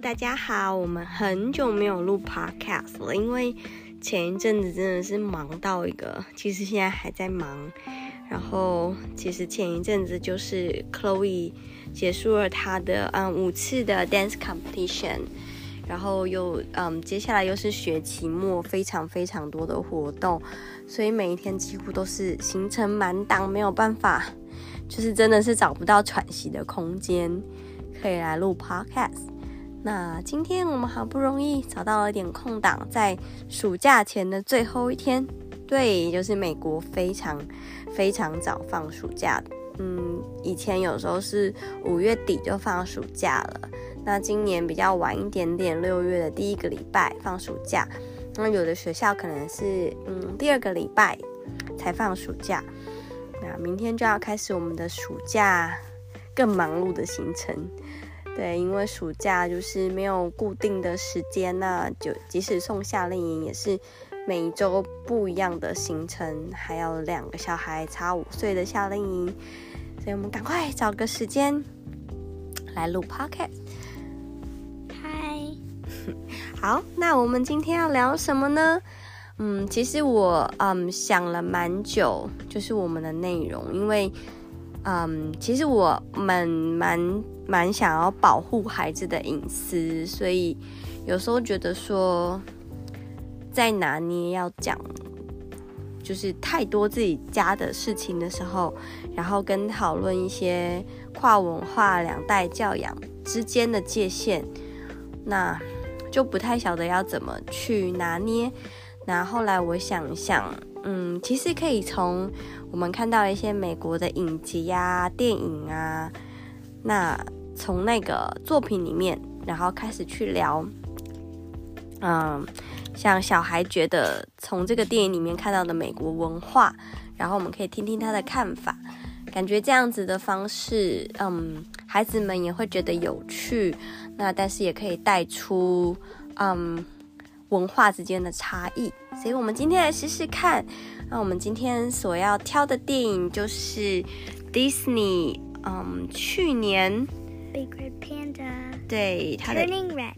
大家好，我们很久没有录 podcast 了，因为前一阵子真的是忙到一个，其实现在还在忙。然后其实前一阵子就是 Chloe 结束了她的嗯五次的 dance competition，然后又嗯接下来又是学期末，非常非常多的活动，所以每一天几乎都是行程满档，没有办法，就是真的是找不到喘息的空间，可以来录 podcast。那今天我们好不容易找到了点空档，在暑假前的最后一天，对，就是美国非常非常早放暑假，嗯，以前有时候是五月底就放暑假了，那今年比较晚一点点，六月的第一个礼拜放暑假，那有的学校可能是嗯第二个礼拜才放暑假，那明天就要开始我们的暑假更忙碌的行程。对，因为暑假就是没有固定的时间，那就即使送夏令营也是每一周不一样的行程，还有两个小孩差五岁的夏令营，所以我们赶快找个时间来录 podcast。嗨，好，那我们今天要聊什么呢？嗯，其实我嗯想了蛮久，就是我们的内容，因为嗯，其实我们蛮。蛮想要保护孩子的隐私，所以有时候觉得说，在拿捏要讲，就是太多自己家的事情的时候，然后跟讨论一些跨文化、两代教养之间的界限，那就不太晓得要怎么去拿捏。那后来我想想，嗯，其实可以从我们看到一些美国的影集呀、电影啊，那。从那个作品里面，然后开始去聊，嗯，像小孩觉得从这个电影里面看到的美国文化，然后我们可以听听他的看法，感觉这样子的方式，嗯，孩子们也会觉得有趣，那但是也可以带出，嗯，文化之间的差异，所以我们今天来试试看。那我们今天所要挑的电影就是 Disney，嗯，去年。Big Red Panda。对，它的 Turning Red。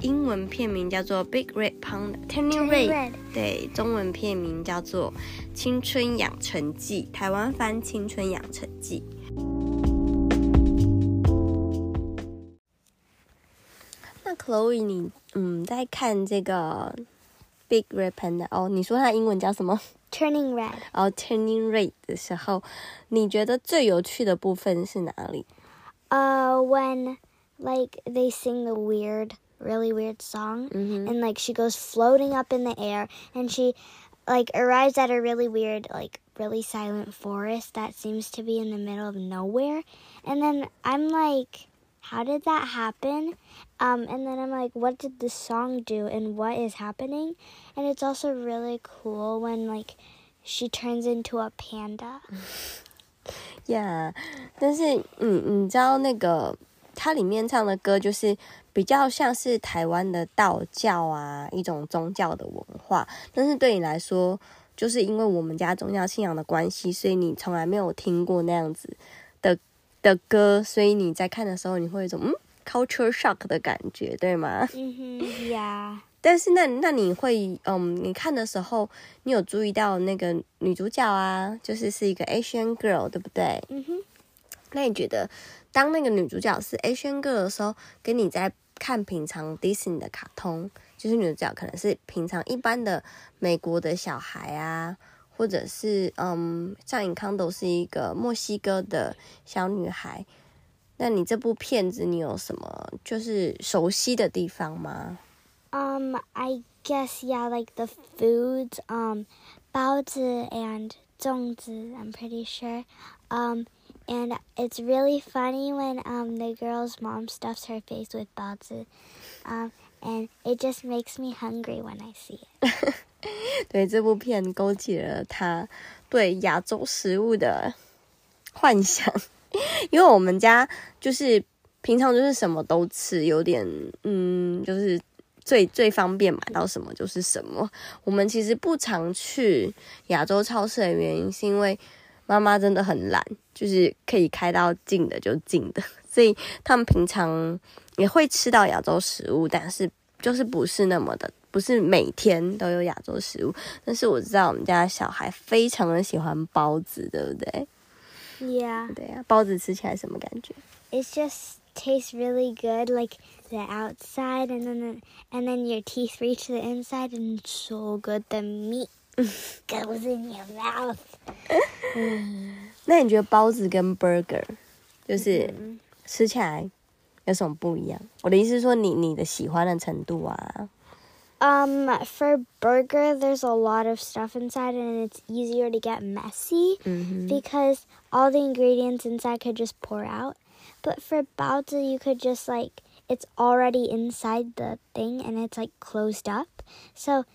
英文片名叫做 Big Red Panda。Turning Red。对，中文片名叫做《青春养成记》，台湾翻《青春养成记》。那 Chloe，你嗯在看这个 Big Red Panda 哦？你说它英文叫什么？Turning Red。哦，Turning Red 的时候，你觉得最有趣的部分是哪里？Uh, when like they sing the weird, really weird song, mm-hmm. and like she goes floating up in the air, and she like arrives at a really weird, like really silent forest that seems to be in the middle of nowhere, and then I'm like, how did that happen? Um, and then I'm like, what did the song do, and what is happening? And it's also really cool when like she turns into a panda. 呀，但是，嗯，你知道那个它里面唱的歌，就是比较像是台湾的道教啊，一种宗教的文化。但是对你来说，就是因为我们家宗教信仰的关系，所以你从来没有听过那样子的 的歌，所以你在看的时候，你会有一种嗯，culture shock 的感觉，对吗？嗯哼，呀。但是那那你会嗯，你看的时候，你有注意到那个女主角啊，就是是一个 Asian girl，对不对？嗯哼。那你觉得，当那个女主角是 Asian girl 的时候，跟你在看平常 Disney 的卡通，就是女主角可能是平常一般的美国的小孩啊，或者是嗯，像尹康都是一个墨西哥的小女孩，那你这部片子你有什么就是熟悉的地方吗？Um, I guess yeah, like the foods, um, 包子 and 粽子, I'm pretty sure. Um, and it's really funny when um the girl's mom stuffs her face with 包子. Um, and it just makes me hungry when I see it. 对，这部片勾起了他对亚洲食物的幻想，因为我们家就是平常就是什么都吃，有点嗯，就是最最方便买到什么就是什么。我们其实不常去亚洲超市的原因，是因为妈妈真的很懒，就是可以开到近的就近的，所以他们平常也会吃到亚洲食物，但是就是不是那么的，不是每天都有亚洲食物。但是我知道我们家小孩非常的喜欢包子，对不对？Yeah. 对呀、包子吃起来什么感觉？It just tastes really good, like the outside, and then the, and then your teeth reach the inside, and it's so good. The meat goes in your mouth. 那你觉得包子跟 burger 就是吃起来有什么不一样？我的意思是说你，你的喜欢的程度啊。Um, for burger, there's a lot of stuff inside, and it's easier to get messy 嗯哼， because all the ingredients inside could just pour out. But for baozi, you could just like it's already inside the thing, and it's like closed up. So,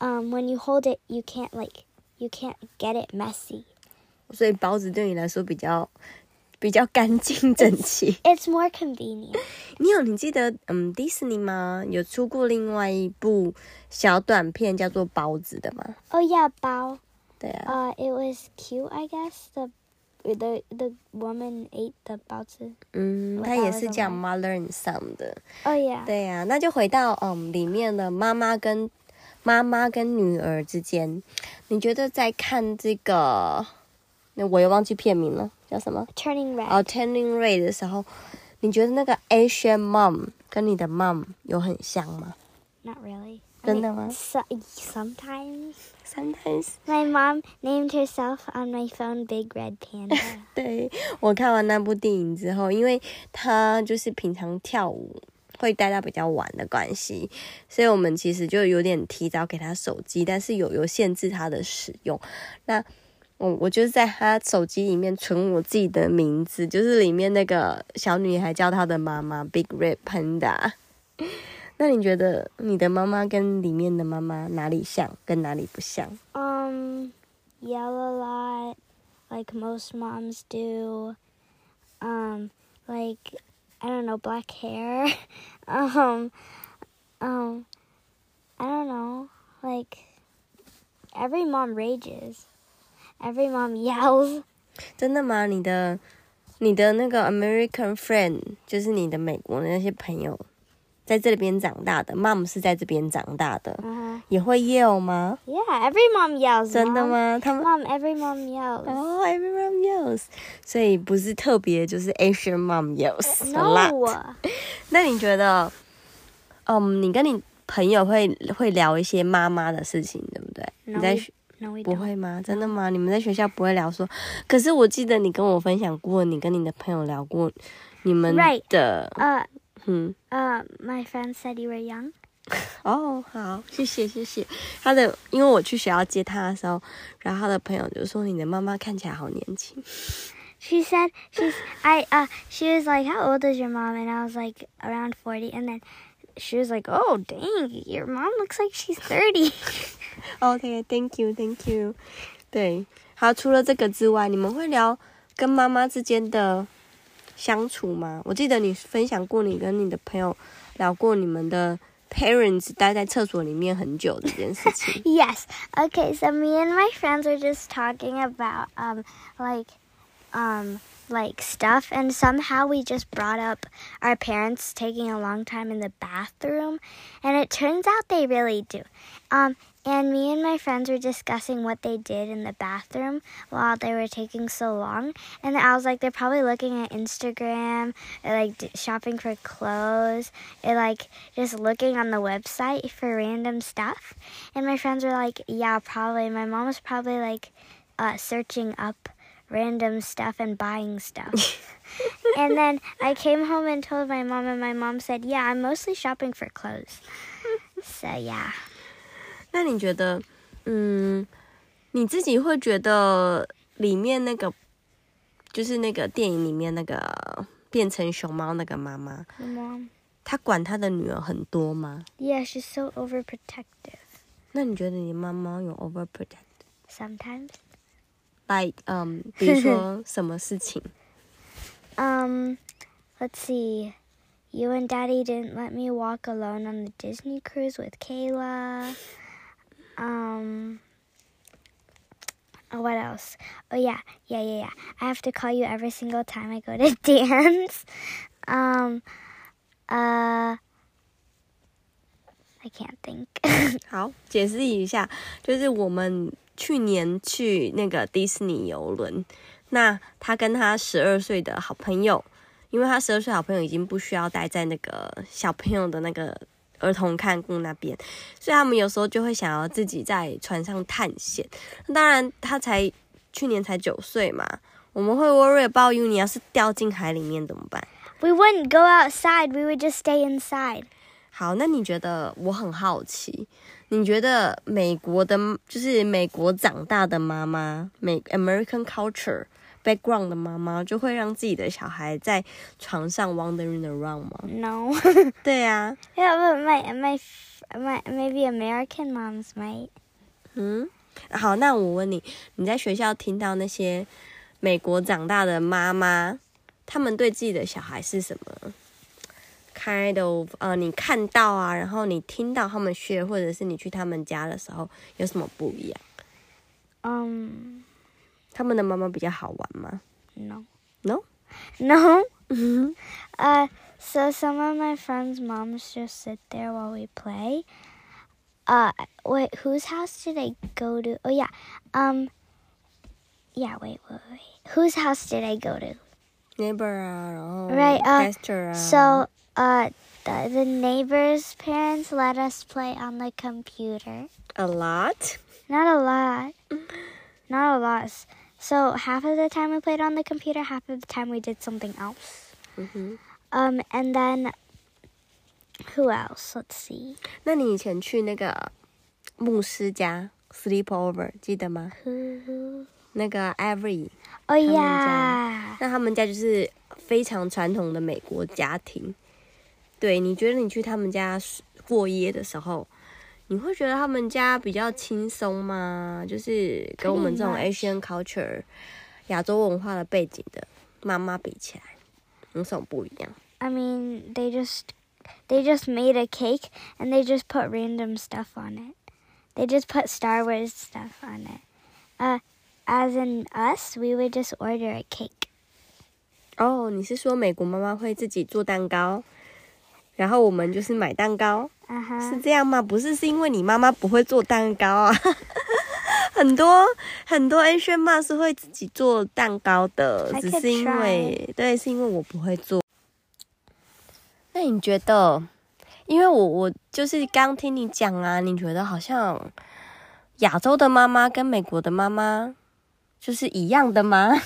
um, when you hold it, you can't like you can't get it messy. 所以包子对你来说比较 比较干净整齐。It's more convenient. 你有你记得嗯迪士尼吗？有出过另外一部小短片叫做包子的吗？Oh yeah, bao. 对啊，Uh, it was cute, I guess. The the the woman ate the baozi. 嗯，我它也是讲 Mother and Son 的。Oh yeah. 对呀、那就回到嗯里面的妈妈跟妈妈跟女儿之间，你觉得在看这个，那我又忘记片名了，叫什么？Turning red. 哦、t u r n i n g Red 的时候，你觉得那个 Asian mom 跟你的 mom 有很像吗 Not really. 真的吗 so, sometimes.？Sometimes，My mom named herself on my phone Big Red Panda. 对我看完那部电影之后，因为她就是平常跳舞会待到比较晚的关系，所以我们其实就有点提早给他手机，但是有有限制他的使用。那我我就是在他手机里面存我自己的名字，就是里面那个小女孩叫她的妈妈 Big Red Panda。那你觉得你的妈妈跟里面的妈妈哪里像，跟哪里不像？um, yell a lot, like most moms do. Um, like I don't know, black hair. um, um, I don't know, like every mom rages. Every mom yells. 真的吗？你的你的那个 American friend，就是你的美国的那些朋友，在这边长大的，mom 是在这边长大的，Uh-huh. 也会 yell 吗？Yeah, every mom yells. 真的吗？他们 Mom, every mom yells. 哦、e v e r y o n e yells，所以不是特别，就是 Asian mom yells a lot。那你觉得，嗯，你跟你朋友会会聊一些妈妈的事情，对不对你在不会吗？真的吗？你们在学校不会聊说？可是我记得你跟我分享过，你跟你的朋友聊过你们.的 Uh, 嗯，uh, my friend said you were young. 哦，好，谢谢谢谢。他的，因为我去学校接他的时候，然后他的朋友就说你的妈妈看起来好年轻。She said she's I uh she was like how old is your mom and I was like around forty and then she was like oh dang your mom looks like she's 30. OK，Thank you，Thank you。对，好，除了这个之外，你们会聊跟妈妈之间的相处吗？我记得你分享过你跟你的朋友聊过你们的 parents 待在厕所里面很久的这件事情。 yes. Okay, so me and my friends were just talking about um like um like stuff and somehow we just brought up our parents taking a long time in the bathroom and it turns out they really do. Um and me and my friends were discussing what they did in the bathroom while they were taking so long and I was like they're probably looking at Instagram or like shopping for clothes or like just looking on the website for random stuff and my friends were like yeah probably my mom was probably like uh, searching up random stuff and buying stuff. and then I came home and told my mom, and my mom said, Yeah, I'm mostly shopping for clothes. so, yeah. 那你觉得，嗯，你自己会觉得里面那个，就是那个电影里面那个变成熊猫那个妈妈， My mom. 她管她的女儿很多吗？ Yeah, she's so overprotective 那你觉得你妈妈有 overprotect？ sometimes. like 嗯，比如说什么事情？ Um, let's see. You and Daddy didn't let me walk alone on the Disney cruise with Kayla. Um, Oh, what else? Oh yeah, yeah, yeah, yeah. I have to call you every single time I go to dance. Um, uh, I can't think. 好，解释一下，就是我们 去年去那个迪士尼游轮，那他跟他十二岁的好朋友，因为他十二岁好朋友已经不需要待在那个小朋友的那个儿童看顾那边，所以他们有时候就会想要自己在船上探险。当然，他才去年才九岁嘛，我们会 worry about you，你要是掉进海里面怎么办？we wouldn't go outside. We would just stay inside. 好，那你觉得我很好奇，你觉得美国的，就是美国长大的妈妈，美 American culture background 的妈妈，就会让自己的小孩在床上 wandering around 吗？No. 对呀、yeah, but my my my maybe American moms might. 嗯，好，那我问你，你在学校听到那些美国长大的妈妈，他们对自己的小孩是什么 ？kind of 呃，你看到啊，然后你听到他们学，或者是你去他们家的时候，有什么不一样？ Um, 他们的妈妈比较好玩吗 no. ？No， No. 嗯 Uh, so some of my friends' moms just sit there while we play. Uh, wait, whose house did I go to? Oh yeah, um, yeah. Wait, wait, wait. Whose house did I go to? ，neighbor 啊，然后 Right, uh, pastor 啊 So, uh, the, the neighbors' parents let us play on the computer. a lot， Not a lot. Not a lot. So half of the time we played on the computer, half of the time we did something else. 嗯哼。 Um, and then who else? Let's see. 那你以前去那个牧师家 sleep over 记得吗？ Who? 那个 Avery， Oh 们家。 yeah. 那他们家就是非常传统的美国家庭。 对，你觉得你去他们家过夜的时候，你会觉得他们家比较轻松吗？就是跟我们这种. Asian culture 亚洲文化的背景的妈妈比起来，有什么不一样？I mean, they just they just made a cake and they just put random stuff on it. They just put Star Wars stuff on it. Uh, as in us, we would just order a cake. 哦，你是说美国妈妈会自己做蛋糕，然后我们就是买蛋糕？Uh 是.这样吗？不是，是因为你妈妈不会做蛋糕啊。很多很多 Asian 妈是会自己做蛋糕的，只是因为对，是因为我不会做。那你觉得？因为我我就是刚听你讲啊，你觉得好像亚洲的妈妈跟美国的妈妈就是一样的吗？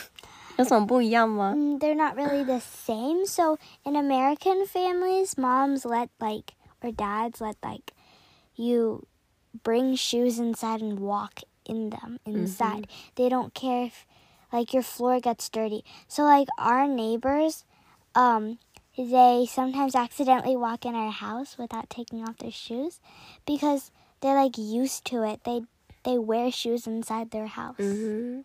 有什么不一样吗？ Mm, they're not really the same. So in American families, moms let like or dads let like you bring shoes inside and walk in them inside. They don't care if like your floor gets dirty. So like our neighbors um they sometimes accidentally walk in our house without taking off their shoes because they're like used to it. They they wear shoes inside their house. 嗯哼，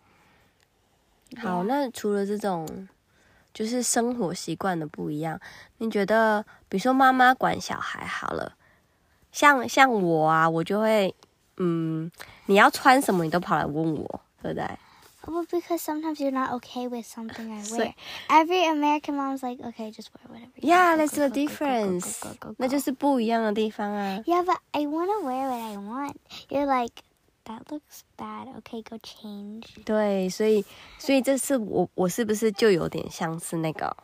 好，那除了这种就是生活习惯的不一样，你觉得，比如说妈妈管小孩好了，像像我啊，我就会，嗯，你要穿什么，你都跑来问我，对不对？Well, because sometimes you're not okay with something I wear. Every American mom's like, okay, just wear whatever. you Yeah, that's the difference. 那就是不一样的地方啊。Yeah, but I want to wear what I want. You're like, that looks bad. Okay, go change. 对，所以所以这次我我是不是就有点像是那个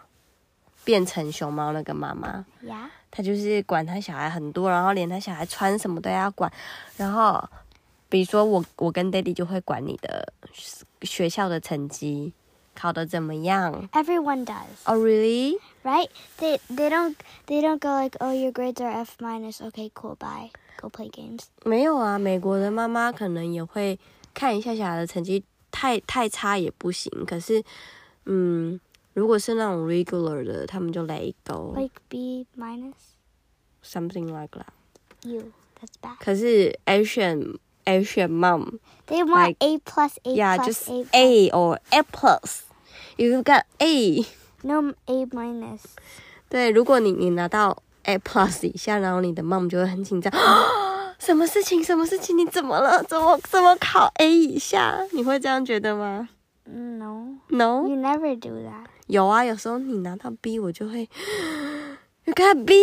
变成熊猫那个妈妈？Yeah. 他就是管他小孩很多，然后连他小孩穿什么都要管。然后，比如说我，我跟 Daddy 就会管你的学校的成绩考得怎么样。 Everyone does, Oh, really？ right? They they don't they don't go like, oh, your grades are F minus. Okay, cool, bye. Go play games. 没有啊，美国的妈妈可能也会看一下小孩的成绩，太太差也不行。可是，嗯，如果是那种 regular 的，他们就 let it go Like B minus. something like that。 You. That's bad. 可是 Asian Asian mom They want Like- A plus A yeah plus just A. or A plus。You got A。No A minus. 对，如果你你拿到 A plus 以下，然后你的 mom 就会很紧张，什么事情？什么事情？你怎么了？怎么怎么考 A 以下？你会这样觉得吗 No.？No，You never do that. 有啊，有时候你拿到 B，我就会 You got B。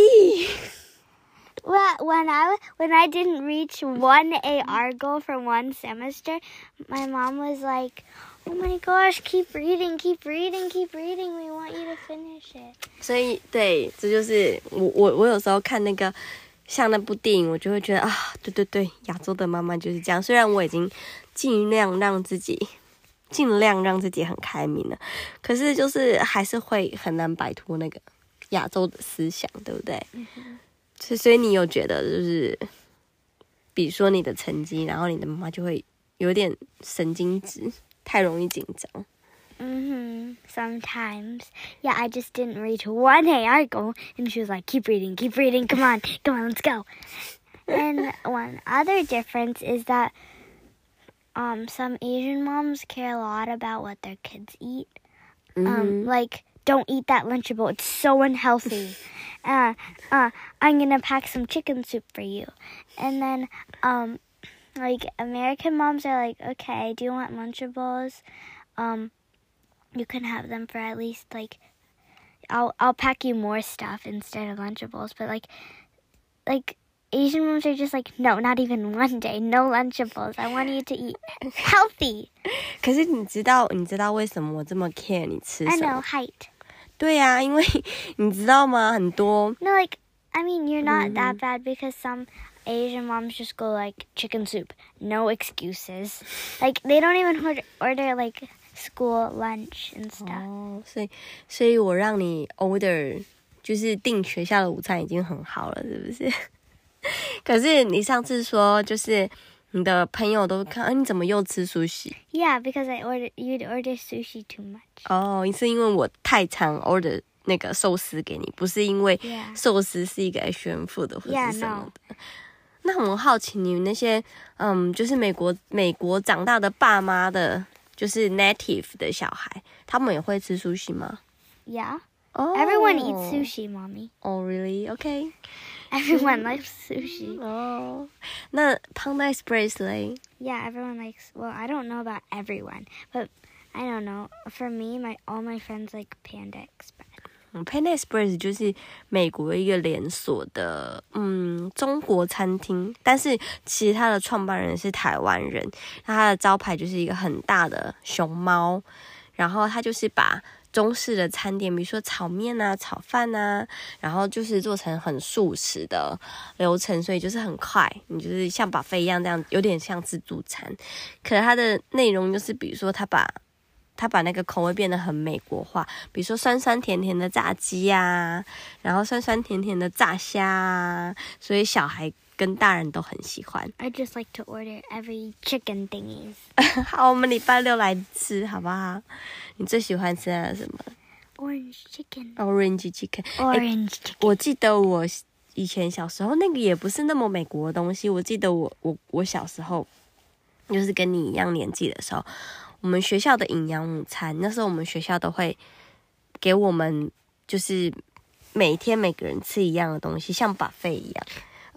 When I when I didn't reach one AR goal for one semester, my mom was like, "Oh my gosh, keep reading, keep reading, keep reading. We want you to finish it." 所以对，这就是我我我有时候看那个像那部电影，我就会觉得啊，对对对，亚洲的妈妈就是这样。虽然我已经尽量让自己尽量让自己很开明了，可是就是还是会很难摆脱那个亚洲的思想，对不对？所以所以你有觉得就是，比如说你的成绩，然后你的妈妈就会有点神经质，太容易紧张。 Mhm. Sometimes, yeah. I just didn't reach one AR goal, and she was like, "Keep reading, keep reading. Come on, come on, let's go." and one other difference is that um, some Asian moms care a lot about what their kids eat. 嗯 Um, like, don't eat that Lunchable. It's so unhealthy. uh, uh, I'm gonna pack some chicken soup for you. And then, um, like American moms are like, okay, do you want Lunchables? Um, you can have them for at least like, I'll I'll pack you more stuff instead of Lunchables. But like, like Asian moms are just like, no, not even one day, no Lunchables. I want you to eat healthy. 可是你知道你知道为什么我这么 care 你吃 I 什 know 么？ height. 对呀、因为你知道吗？很多 No, like I mean, you're not that bad because some Asian moms just go like chicken soup, no excuses. Like they don't even order, order like school lunch and stuff. 哦，所以所以我让你 order 就是订学校的午餐已经很好了，是不是？可是你上次说就是你的朋友都看，啊、你怎么又吃 sushi？Yeah, because I ordered you'd order sushi too much. 哦，是因为我太常 order 那个寿司给你，不是因为寿司是一个 Asian food 或 Yeah, 是什么的。那我好奇你们那些嗯，就是美国美国长大的爸妈的，就是 native 的小孩，他们也会吃 sushi 吗？Yeah, 哦 everyone eats sushi, mommy. 哦、really? OK。Everyone likes sushi. 哦，那 Panda Express 嘞？ Yeah, everyone likes. Well, I don't know about everyone, but I don't know. For me, my all my friends like Panda Express. 嗯，Panda Express 就是美国一个连锁的嗯中国餐厅，但是其实它的创办人是台湾人，那它的招牌就是一个很大的熊猫，然后它就是把 中式的餐点，比如说炒面啊、炒饭啊，然后就是做成很素食的流程，所以就是很快，你就是像把飞一样这样，有点像自助餐。可它的内容就是，比如说它把它把那个口味变得很美国化，比如说酸酸甜甜的炸鸡呀、然后酸酸甜甜的炸虾啊，所以小孩跟大人都很喜欢。I just like to order every chicken thingies. 好，我们礼拜六来吃好不好？你最喜欢吃的什么 Orange chicken.？Orange chicken。Orange chicken. 我记得我以前小时候那个也不是那么美国的东西。我记得我我我小时候就是跟你一样年纪的时候，我们学校的营养午餐，那时候我们学校都会给我们就是每天每个人吃一样的东西，像 buffet 一样。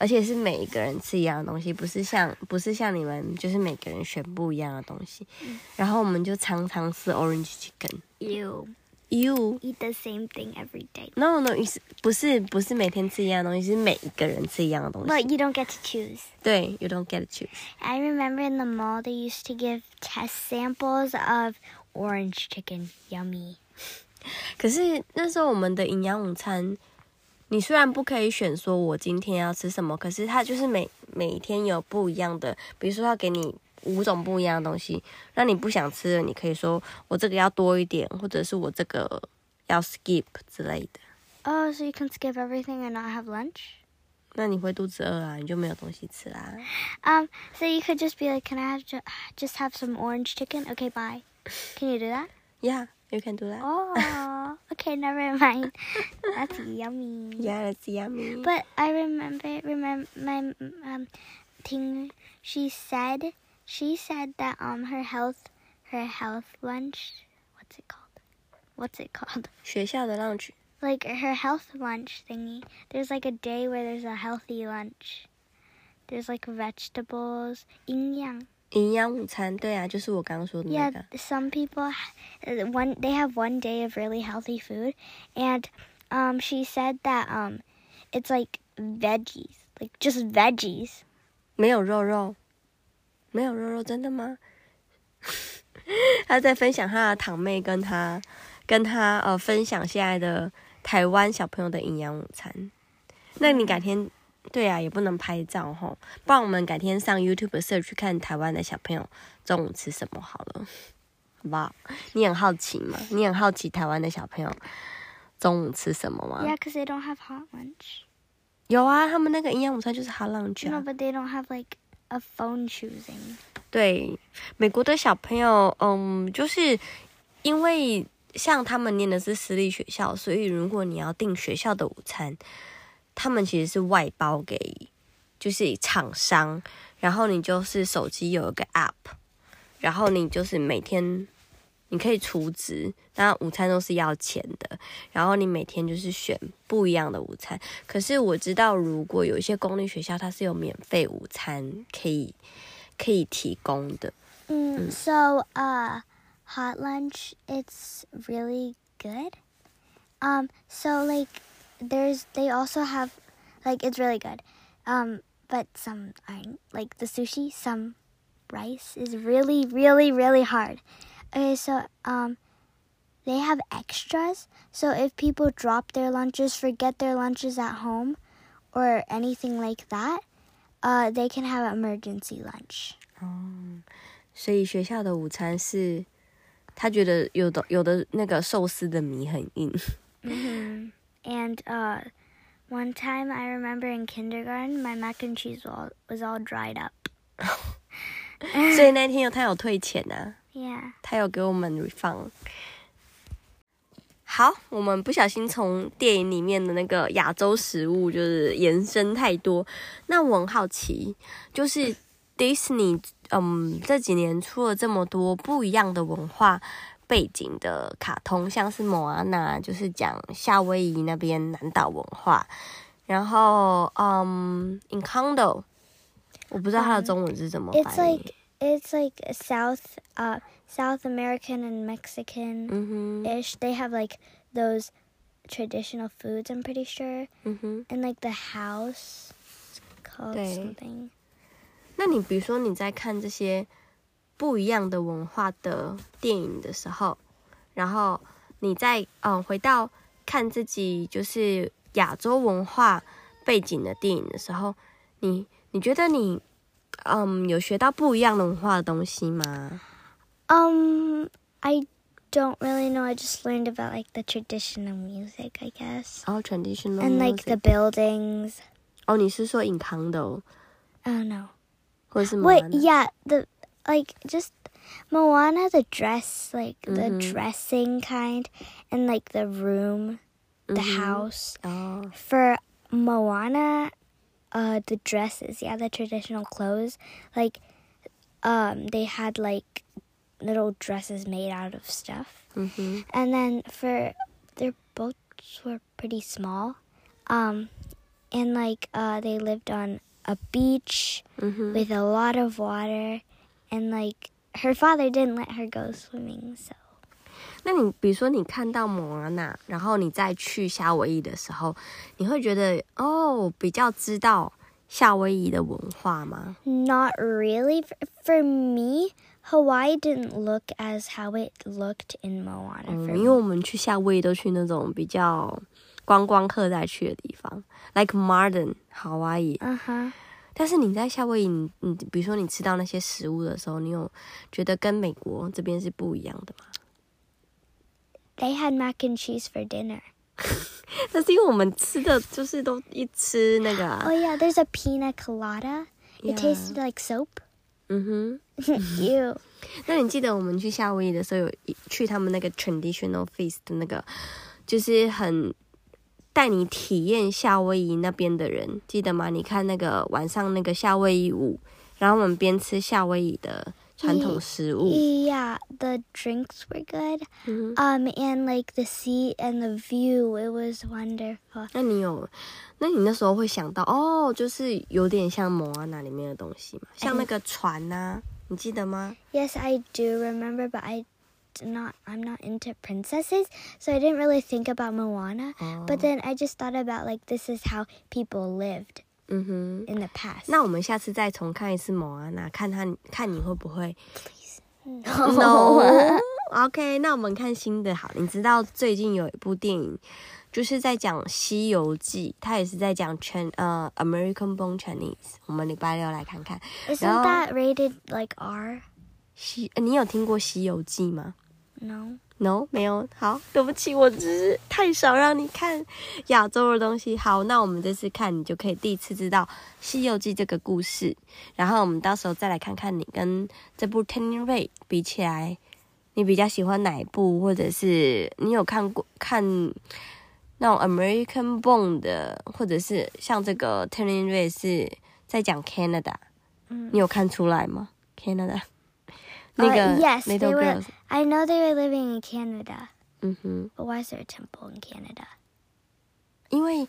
而且是每一个人吃一样的东西，不是像不是像你们就是每个人选不一样的东西。然后我们就常常吃 orange chicken。You You eat the same thing every day. no no 意思不是不是每天吃一样的东西，是每一个人吃一样的东西。But you don't get to choose. 对，you don't get to choose。I remember in the mall they used to give test samples of orange chicken. Yummy. 可是那时候我们的营养午餐，你虽然不可以选说我今天要吃什么，可是它就是每每天有不一样的，比如说要给你五种不一样的东西，那你不想吃的，你可以说我这个要多一点，或者是我这个要 skip 之类的。Oh, so you can skip everything and not have lunch? 那你会肚子饿啊，你就没有东西吃啦。Um, so you could just be like, "Can I have ju- just have some orange chicken?" Okay, bye. Can you do that? Yeah, you can do that. Oh, okay, never mind. That's yummy. Yeah, that's yummy. But I remember, remember my um thing. She said, she said that um her health, her health lunch. What's it called? What's it called? 学校的 lunch Like her health lunch thingy. There's like a day where there's a healthy lunch. There's like vegetables. 营养. 营养午餐，对啊，就是我刚刚说的那 Yeah, 个。some people uh, one they have one day of really healthy food, and um, she said that um, it's like veggies, like just veggies. 没有肉肉，没有肉肉，真的吗？他在分享他的堂妹跟他跟他呃分享现在的台湾小朋友的营养午餐。那你改天对啊，也不能拍照吼，不然我们改天上 YouTube search 去看台湾的小朋友中午吃什么好了，好不好？你很好奇吗？你很好奇台湾的小朋友中午吃什么吗 Yeah, because they don't have hot lunch. 有啊，他们那个营养午餐就是 hot lunch 啊。No, but they don't have like a phone choosing. 对，美国的小朋友，嗯，就是因为像他们念的是私立学校，所以如果你要订学校的午餐，他们其实是外包给就是厂商，然后你就是手机有一个 app，然后你就是每天你可以储值，那午餐都是要钱的，然后你每天就是选不一样的午餐。可是我知道，如果有一些公立学校，它是有免费午餐可以可以提供的。Mm, So, uh, hot lunch, it's really good. Um, so like, there's they also have, like, it's really good. Um, but some aren't. Like the sushi, some rice is really, really, really hard. Okay, so um, they have extras. So if people drop their lunches, forget their lunches at home, or anything like that, uh, they can have emergency lunch. 所以学校的午餐是，他觉得有的有的那个寿司的米很硬， hmm And uh, one time I remember in kindergarten, my mac and cheese was all, was all dried up. 所以那天有他有退钱啊，Yeah. 他有给我们 refund。好，我们不小心从电影里面的那个亚洲食物就是延伸太多。那我很好奇，就是 Disney，嗯，这几年出了这么多不一样的文化背景的卡通，像是莫阿娜，就是讲夏威夷那边南岛文化，然后嗯，Encanto，我不知道它的中文是怎么 It's like it's like South uh South American and Mexican，ish. They have like those traditional foods. I'm pretty sure, and like the house it's called something. 那你比如说你在看这些不一样的文化的电影的时候，然后你再嗯回到看自己就是亚洲文化背景的电影的时候，你你觉得你嗯有学到不一样的文化的东西吗？Um, I don't really know. I just learned about like the traditional music, I guess, 然后 traditional and like the buildings. 哦，你是说 Encanto I don't Was Moana? Wait, yeah, the like just Moana the dress, like mm-hmm. the dressing kind, and like the room, the mm-hmm. house. Oh. For Moana, uh, the dresses, yeah, the traditional clothes, like, um, they had like little dresses made out of stuff, mm-hmm. and then for their boats were pretty small, um, and like uh, they lived on a beach 嗯哼， with a lot of water and like her father didn't let her go swimming so 那你比如说你看到莫阿娜，然后你再去夏威夷的时候，你会觉得哦，比较知道夏威夷的文化吗？ not really for, for me hawaii didn't look as how it looked in moana 嗯， for 因 me 为我们去夏威夷都去那种比较 观光客在去的地方，like uh-huh 但是你在夏威夷，你你比如说你吃到那些食物的时候，你有觉得跟美国这边是不一样的吗？they had mac and cheese for dinner 那是因为我们吃的就是都一吃那个、啊 oh yeah there's a pina colada it tasted like soap 嗯哼。You. 那你记得我们去夏威夷的时候，有一去他们那个 traditional feast 的那个，就是很带你体验夏威夷那边的人，记得吗？你看那个晚上那个夏威夷舞，然后我们边吃夏威夷的传统食物。Yeah, the drinks were good.，Um, and like the sea and the view, it was wonderful. 那你有，那你那时候会想到哦，就是有点像蒙阿娜里面的东西嘛，像那个船呐、你记得吗？Yes, I do remember, but I not. I'm not into princesses, so I didn't really think about Moana. 哦， But then I just thought about like this is how people lived 嗯哼， in the past. 那我们下次再重看一次蒙阿娜，看他看你会不会 no. No OK，那我们看新的好。你知道最近有一部电影，就是在讲《西游记》，它也是在讲全呃 American Born Chinese。我们礼拜六来看看 Isn't No. that rated like R? 西。呃你有听过《西游记》吗 No.？No，没有。好，对不起，我只是太少让你看亚洲的东西。好，那我们这次看，你就可以第一次知道《西游记》这个故事。然后我们到时候再来看看你跟这部《Turning Red》比起来，你比较喜欢哪一部，或者是你有看过看那种 American Born 的，或者是像这个 Turning Red 是在讲 Canada，嗯你有看出来吗？Canada 那个 Uh, yes, they were- Girls，I know they were living in Canada, 嗯哼。but why is there a temple in Canada? 因为，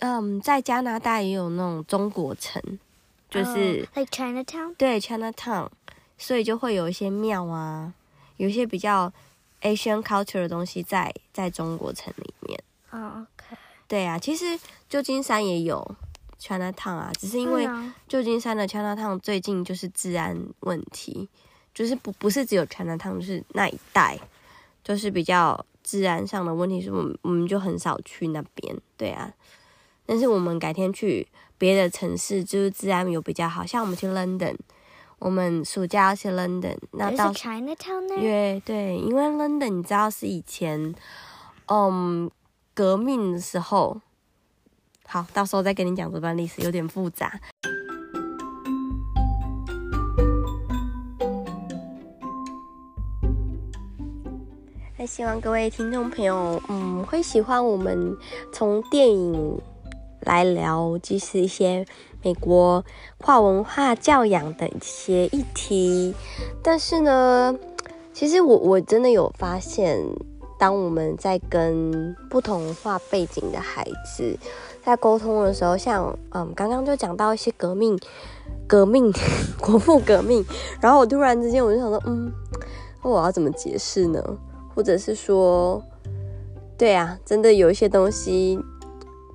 嗯，在加拿大也有那种中国城，就是、Oh, like Chinatown. 对 Chinatown，所以就会有一些庙啊，有一些比较 Asian culture 的东西在在中国城里面。Oh, okay. 对啊，其实旧金山也有 Chinatown 啊，只是因为旧金山的 Chinatown 最近就是治安问题，就是不不是只有 Chinatown，就是那一带，就是比较治安上的问题，是我们我们就很少去那边。对啊，但是我们改天去别的城市，就是治安有比较好，像我们去 London，我们暑假要去 London，那到 Chinatown there. 对对，因为 London 你知道是以前，嗯，革命的时候，好，到时候再跟你讲这段历史，有点复杂。希望各位听众朋友，嗯，会喜欢我们从电影来聊，即是一些美国跨文化教养的一些议题。但是呢，其实我我真的有发现，当我们在跟不同文化背景的孩子在沟通的时候，像嗯，刚刚就讲到一些革命、革命、国父革命，然后我突然之间我就想说，嗯，那我要怎么解释呢？或者是说，对啊，真的有一些东西，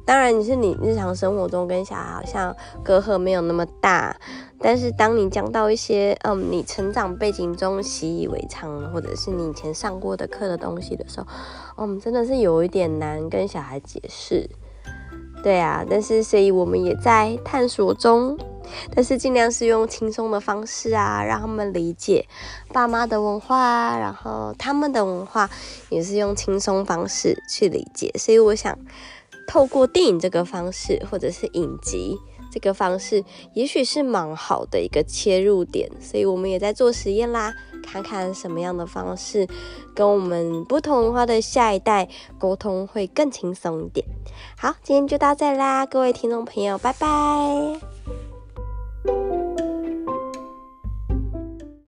当然你是你日常生活中跟小孩好像隔阂没有那么大，但是当你讲到一些嗯你成长背景中习以为常，或者是你以前上过的课的东西的时候，嗯，真的是有一点难跟小孩解释。对啊，但是所以我们也在探索中，但是尽量是用轻松的方式啊，让他们理解爸妈的文化，然后他们的文化也是用轻松方式去理解。所以我想透过电影这个方式，或者是影集这个方式，也许是蛮好的一个切入点。所以我们也在做实验啦，看看什么样的方式跟我们不同文化的下一代沟通会更轻松一点。好，今天就到这啦，各位听众朋友，拜拜。you